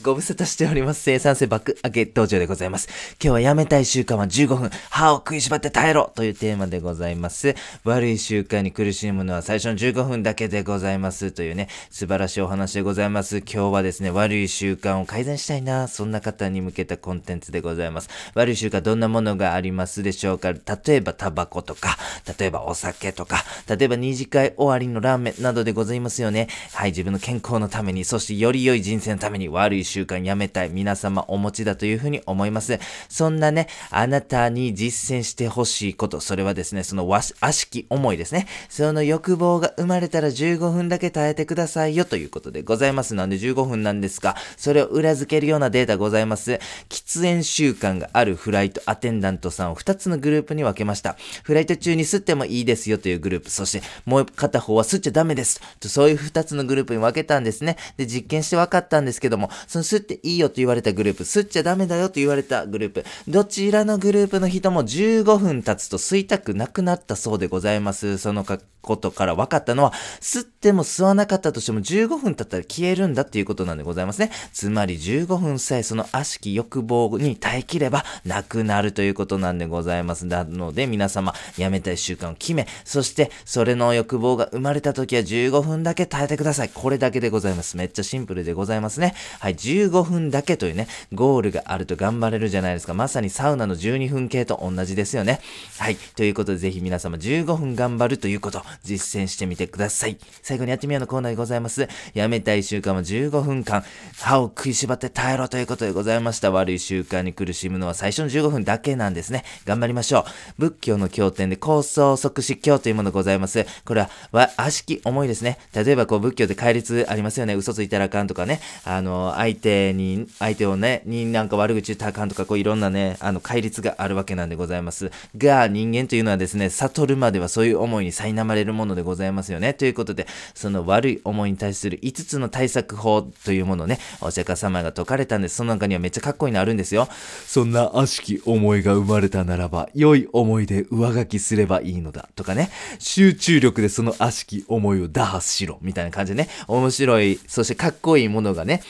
ご無沙汰しております。生産性爆上げ道場でございます。今日はやめたい習慣は15分、歯を食いしばって耐えろというテーマでございます。悪い習慣に苦しむのは最初の15分だけでございます。というね、素晴らしいお話でございます。今日はですね、悪い習慣を改善したいな、そんな方に向けたコンテンツでございます。悪い習慣どんなものがありますでしょうか例えばタバコとか、例えばお酒とか、例えば二次会終わりのラーメンなどでございますよね。はい、自分の健康のために、そしてより良い人生のために悪い習慣やめたい皆様お持ちだというふうに思います。そんなね、あなたに実践してほしいこと、それはですね、そのわし悪しき思いですね。その欲望が生まれたら15分だけ耐えてくださいよということでございます。なんで15分なんですが、それを裏付けるようなデータございます。喫煙習慣があるフライトアテンダントさんを2つのグループに分けました。フライト中に吸ってもいいですよというグループ、そしてもう片方は吸っちゃダメです。とそういう2つのグループに分けたんですね。で、実験して分かったんですけども、その吸っていいよと言われたグループ、吸っちゃダメだよと言われたグループ、どちらのグループの人も15分経つと吸いたくなくなったそうでございます。そのことから分かったのは、吸っても吸わなかったとしても15分経ったら消えるんだっていうことなんでございますね。つまり15分さえその悪しき欲望に耐えきればなくなるということなんでございます。なので皆様、やめたい習慣を決め、そしてそれの欲望が生まれた時は15分だけ耐えてください。これだけでございます。めっちゃシンプルでございますね。はい、15分だけというね、ゴールがあると頑張れるじゃないですか。まさにサウナの12分系と同じですよね。はい、ということでぜひ皆様15分頑張るということ実践してみてください。最後にやってみようのコーナーでございます。やめたい習慣は15分間、歯を食いしばって耐えろということでございました。悪い習慣に苦しむのは最初の15分だけなんですね。頑張りましょう。仏教の経典で構想即死教というものございます。これは、悪しき思いですね。例えばこう仏教で戒律ありますよね。嘘ついたらあかんとかね。あの、相手に、相手をね、になんか悪口言ったらあかんとか、こういろんなね、あの、戒律があるわけなんでございます。が、人間というのはですね、悟るまではそういう思いに苛まれるものでございますよね。ということで、その悪い思いに対する5つの対策法というものをね、お釈迦様が説かれたんです。その中にはめっちゃかっこいいのあるんですよ。そんな悪しき思いが生まれたならば、良い思いで上書きすればいいのだ。とかね、集中力でその悪しき思いを打破しろ。みたいな感じでね、面白い、そしてかっこいいものがね、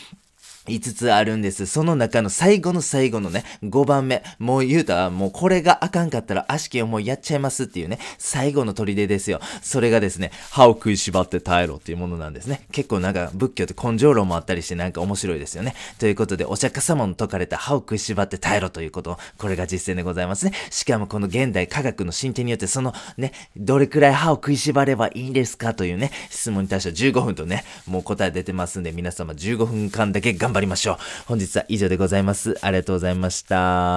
5つあるんです。その中の最後の最後のね、5番目。もう言うたら、もうこれがあかんかったら、悪しき思いやっちゃいますっていうね、最後の砦ですよ。それがですね、歯を食いしばって耐えろっていうものなんですね。結構なんか仏教って根性論もあったりしてなんか面白いですよね。ということで、お釈迦様の説かれた歯を食いしばって耐えろということ、これが実践でございますね。しかもこの現代科学の進展によって、そのね、どれくらい歯を食いしばればいいんですかというね、質問に対しては15分とね、もう答え出てますんで、皆様15分間だけ頑張って張りましょう。本日は以上でございます。ありがとうございました。